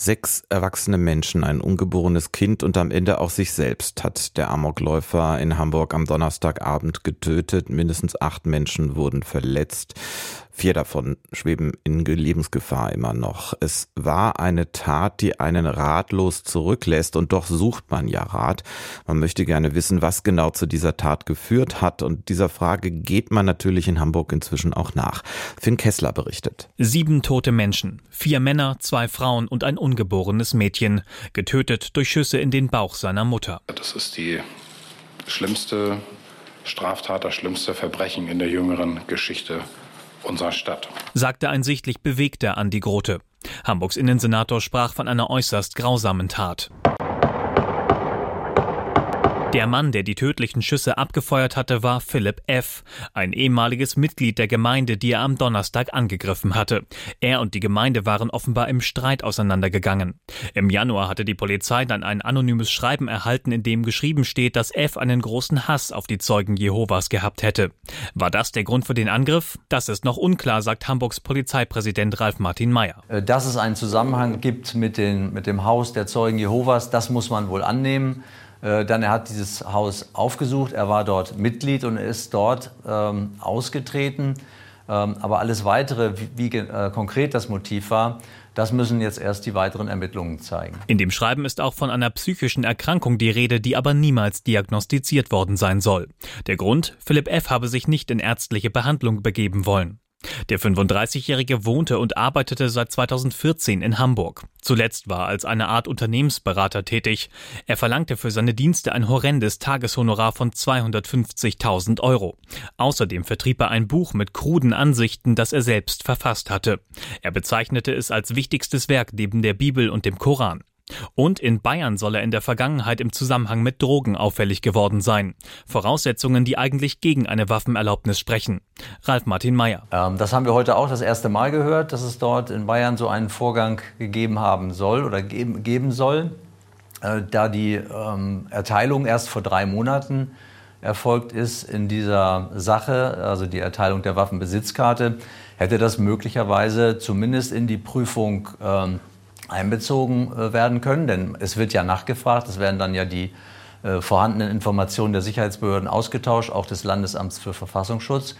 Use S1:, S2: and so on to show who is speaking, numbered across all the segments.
S1: Sechs erwachsene Menschen, ein ungeborenes Kind und am Ende auch sich selbst hat der Amokläufer in Hamburg am Donnerstagabend getötet. Mindestens acht Menschen wurden verletzt. Vier davon schweben in Lebensgefahr immer noch. Es war eine Tat, die einen ratlos zurücklässt und doch sucht man ja Rat. Man möchte gerne wissen, was genau zu dieser Tat geführt hat und dieser Frage geht man natürlich in Hamburg inzwischen auch nach. Finn Kessler berichtet.
S2: Sieben tote Menschen, vier Männer, zwei Frauen und ein ungeborenes Mädchen, getötet durch Schüsse in den Bauch seiner Mutter.
S3: Das ist die schlimmste Straftat, das schlimmste Verbrechen in der jüngeren Geschichte unserer Stadt.
S2: Sagte ein sichtlich bewegter Andi Grote. Hamburgs Innensenator sprach von einer äußerst grausamen Tat. Der Mann, der die tödlichen Schüsse abgefeuert hatte, war Philipp F., ein ehemaliges Mitglied der Gemeinde, die er am Donnerstag angegriffen hatte. Er und die Gemeinde waren offenbar im Streit auseinandergegangen. Im Januar hatte die Polizei dann ein anonymes Schreiben erhalten, in dem geschrieben steht, dass F. einen großen Hass auf die Zeugen Jehovas gehabt hätte. War das der Grund für den Angriff? Das ist noch unklar, sagt Hamburgs Polizeipräsident Ralf Martin Mayer.
S4: Äh, dass es einen Zusammenhang gibt mit, den, mit dem Haus der Zeugen Jehovas, das muss man wohl annehmen. Äh, dann er hat dieses Haus aufgesucht, er war dort Mitglied und ist dort ähm, ausgetreten. Ähm, aber alles Weitere, wie, wie äh, konkret das Motiv war, das müssen jetzt erst die weiteren Ermittlungen zeigen.
S2: In dem Schreiben ist auch von einer psychischen Erkrankung die Rede, die aber niemals diagnostiziert worden sein soll. Der Grund, Philipp F. habe sich nicht in ärztliche Behandlung begeben wollen. Der 35-Jährige wohnte und arbeitete seit 2014 in Hamburg. Zuletzt war er als eine Art Unternehmensberater tätig. Er verlangte für seine Dienste ein horrendes Tageshonorar von 250.000 Euro. Außerdem vertrieb er ein Buch mit kruden Ansichten, das er selbst verfasst hatte. Er bezeichnete es als wichtigstes Werk neben der Bibel und dem Koran. Und in Bayern soll er in der Vergangenheit im Zusammenhang mit Drogen auffällig geworden sein. Voraussetzungen, die eigentlich gegen eine Waffenerlaubnis sprechen. Ralf Martin Mayer.
S4: Ähm, das haben wir heute auch das erste Mal gehört, dass es dort in Bayern so einen Vorgang gegeben haben soll oder geben, geben soll. Äh, da die ähm, Erteilung erst vor drei Monaten erfolgt ist in dieser Sache, also die Erteilung der Waffenbesitzkarte, hätte das möglicherweise zumindest in die Prüfung ähm, einbezogen äh, werden können, denn es wird ja nachgefragt, es werden dann ja die äh, vorhandenen Informationen der Sicherheitsbehörden ausgetauscht, auch des Landesamts für Verfassungsschutz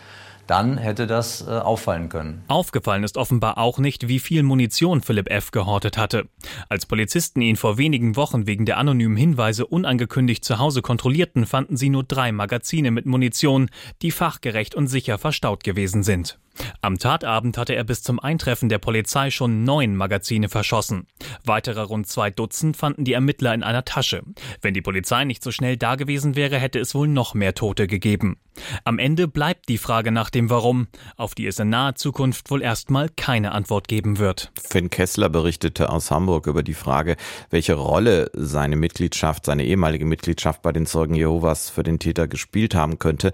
S4: dann hätte das äh, auffallen können.
S2: Aufgefallen ist offenbar auch nicht, wie viel Munition Philipp F. gehortet hatte. Als Polizisten ihn vor wenigen Wochen wegen der anonymen Hinweise unangekündigt zu Hause kontrollierten, fanden sie nur drei Magazine mit Munition, die fachgerecht und sicher verstaut gewesen sind. Am Tatabend hatte er bis zum Eintreffen der Polizei schon neun Magazine verschossen. Weitere rund zwei Dutzend fanden die Ermittler in einer Tasche. Wenn die Polizei nicht so schnell da gewesen wäre, hätte es wohl noch mehr Tote gegeben. Am Ende bleibt die Frage nach dem Warum, auf die es in naher Zukunft wohl erstmal keine Antwort geben wird.
S1: Finn Kessler berichtete aus Hamburg über die Frage, welche Rolle seine Mitgliedschaft, seine ehemalige Mitgliedschaft bei den Zeugen Jehovas für den Täter gespielt haben könnte.